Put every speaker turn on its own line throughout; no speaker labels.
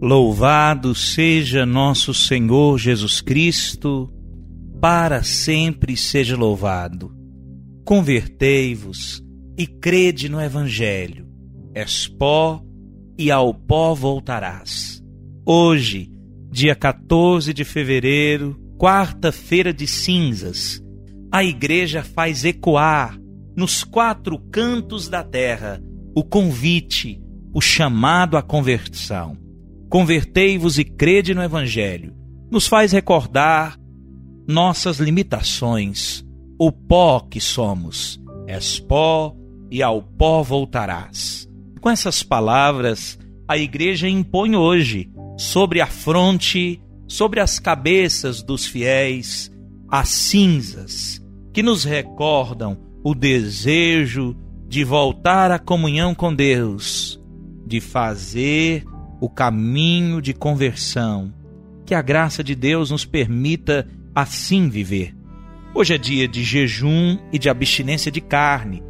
Louvado seja nosso Senhor Jesus Cristo, para sempre seja louvado. Convertei-vos e crede no Evangelho. És pó e ao pó voltarás. Hoje, dia 14 de fevereiro, quarta-feira de cinzas, a Igreja faz ecoar nos quatro cantos da terra o convite, o chamado à conversão convertei-vos e crede no Evangelho, nos faz recordar nossas limitações, o pó que somos. És pó e ao pó voltarás. Com essas palavras, a igreja impõe hoje sobre a fronte, sobre as cabeças dos fiéis, as cinzas que nos recordam o desejo de voltar à comunhão com Deus, de fazer o caminho de conversão. Que a graça de Deus nos permita assim viver. Hoje é dia de jejum e de abstinência de carne.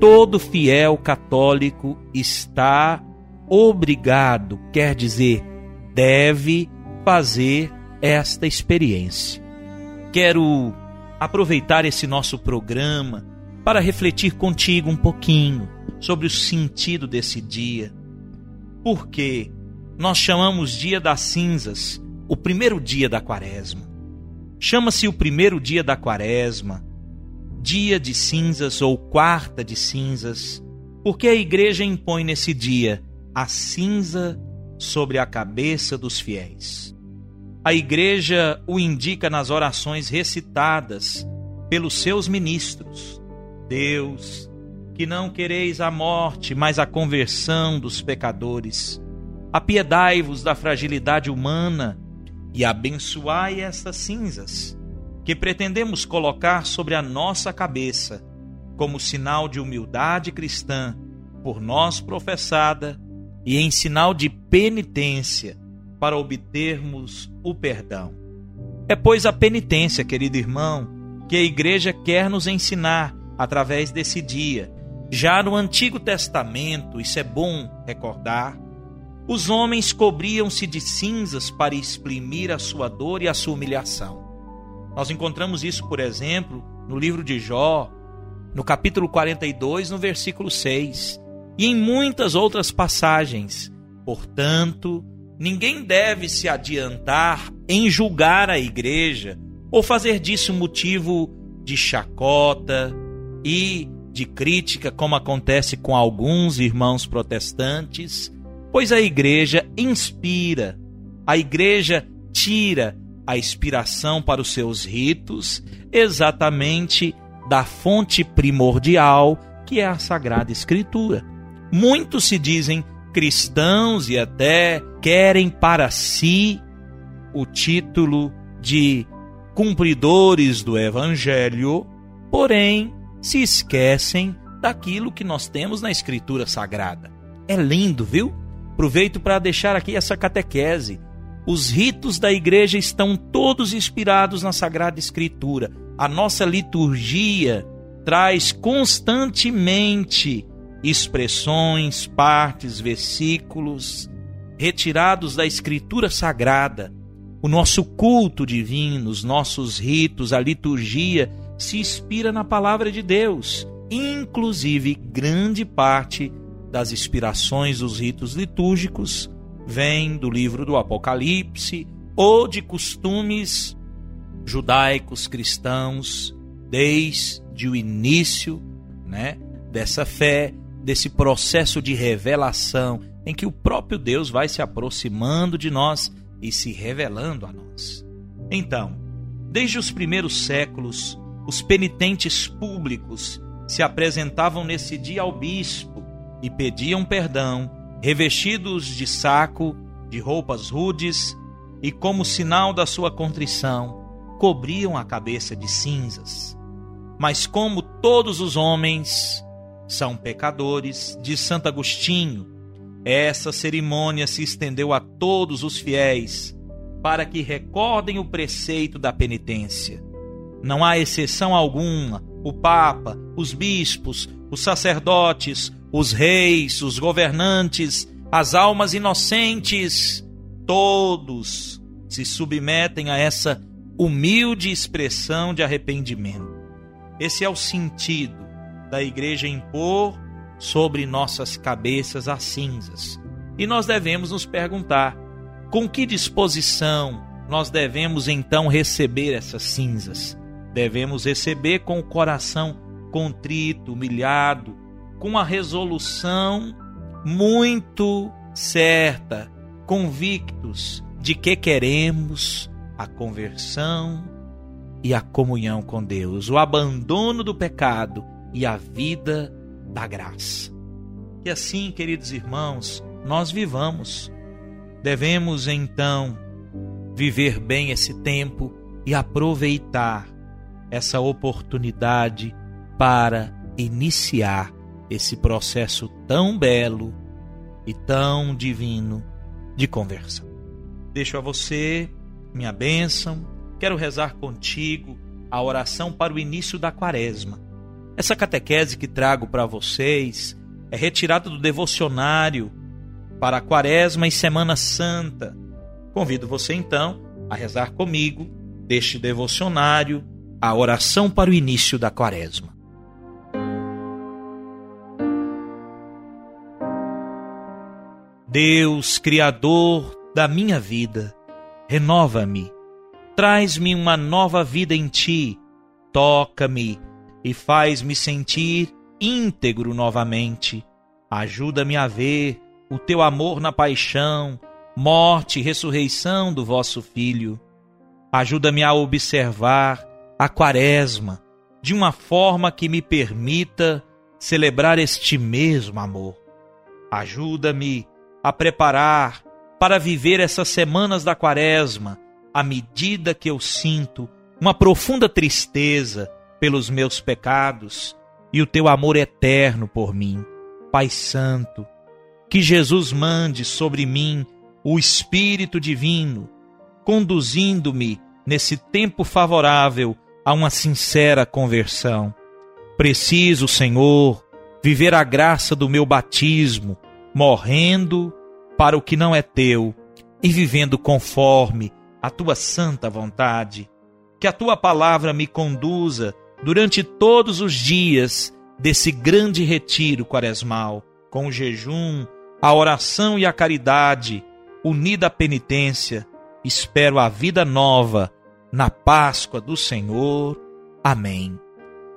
Todo fiel católico está obrigado, quer dizer, deve fazer esta experiência. Quero aproveitar esse nosso programa para refletir contigo um pouquinho sobre o sentido desse dia. Por quê? Nós chamamos Dia das Cinzas, o primeiro dia da Quaresma. Chama-se o primeiro dia da Quaresma, Dia de Cinzas ou Quarta de Cinzas, porque a igreja impõe nesse dia a cinza sobre a cabeça dos fiéis. A igreja o indica nas orações recitadas pelos seus ministros. Deus, que não quereis a morte, mas a conversão dos pecadores apiedai-vos da fragilidade humana e abençoai estas cinzas que pretendemos colocar sobre a nossa cabeça como sinal de humildade cristã por nós professada e em sinal de penitência para obtermos o perdão. É, pois, a penitência, querido irmão, que a igreja quer nos ensinar através desse dia. Já no Antigo Testamento, isso é bom recordar, os homens cobriam-se de cinzas para exprimir a sua dor e a sua humilhação. Nós encontramos isso, por exemplo, no livro de Jó, no capítulo 42, no versículo 6, e em muitas outras passagens. Portanto, ninguém deve se adiantar em julgar a igreja ou fazer disso motivo de chacota e de crítica, como acontece com alguns irmãos protestantes pois a igreja inspira, a igreja tira a inspiração para os seus ritos exatamente da fonte primordial que é a Sagrada Escritura. Muitos se dizem cristãos e até querem para si o título de cumpridores do Evangelho, porém se esquecem daquilo que nós temos na Escritura Sagrada. É lindo, viu? Aproveito para deixar aqui essa catequese. Os ritos da igreja estão todos inspirados na Sagrada Escritura. A nossa liturgia traz constantemente expressões, partes, versículos retirados da Escritura Sagrada. O nosso culto divino, os nossos ritos, a liturgia se inspira na palavra de Deus, inclusive grande parte das inspirações dos ritos litúrgicos vem do livro do Apocalipse ou de costumes judaicos cristãos desde o início, né, dessa fé, desse processo de revelação em que o próprio Deus vai se aproximando de nós e se revelando a nós. Então, desde os primeiros séculos, os penitentes públicos se apresentavam nesse dia ao bispo e pediam perdão, revestidos de saco, de roupas rudes, e como sinal da sua contrição, cobriam a cabeça de cinzas. Mas como todos os homens são pecadores, de Santo Agostinho, essa cerimônia se estendeu a todos os fiéis, para que recordem o preceito da penitência. Não há exceção alguma, o Papa, os bispos, os sacerdotes, os reis, os governantes, as almas inocentes, todos se submetem a essa humilde expressão de arrependimento. Esse é o sentido da igreja impor sobre nossas cabeças as cinzas. E nós devemos nos perguntar: com que disposição nós devemos então receber essas cinzas? Devemos receber com o coração contrito, humilhado, com a resolução muito certa, convictos de que queremos a conversão e a comunhão com Deus, o abandono do pecado e a vida da graça. Que assim, queridos irmãos, nós vivamos. Devemos então viver bem esse tempo e aproveitar essa oportunidade para iniciar esse processo tão belo e tão divino de conversão. Deixo a você minha bênção, quero rezar contigo a oração para o início da quaresma. Essa catequese que trago para vocês é retirada do devocionário para a quaresma e Semana Santa. Convido você então a rezar comigo deste devocionário a oração para o início da quaresma. Deus, Criador da minha vida, renova-me, traz-me uma nova vida em ti, toca-me e faz-me sentir íntegro novamente. Ajuda-me a ver o teu amor na paixão, morte e ressurreição do vosso Filho. Ajuda-me a observar a Quaresma de uma forma que me permita celebrar este mesmo amor. Ajuda-me a preparar para viver essas semanas da Quaresma à medida que eu sinto uma profunda tristeza pelos meus pecados e o teu amor eterno por mim. Pai Santo, que Jesus mande sobre mim o Espírito Divino, conduzindo-me nesse tempo favorável a uma sincera conversão. Preciso, Senhor, viver a graça do meu batismo, morrendo para o que não é teu e vivendo conforme a tua santa vontade. Que a tua palavra me conduza durante todos os dias desse grande retiro quaresmal, com o jejum, a oração e a caridade, unida à penitência, espero a vida nova na Páscoa do Senhor. Amém.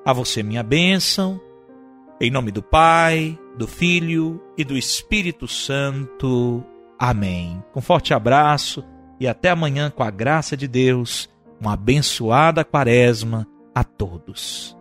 A você minha bênção, em nome do Pai, do Filho e do Espírito Santo. Amém. Com forte abraço e até amanhã com a graça de Deus. Uma abençoada quaresma a todos.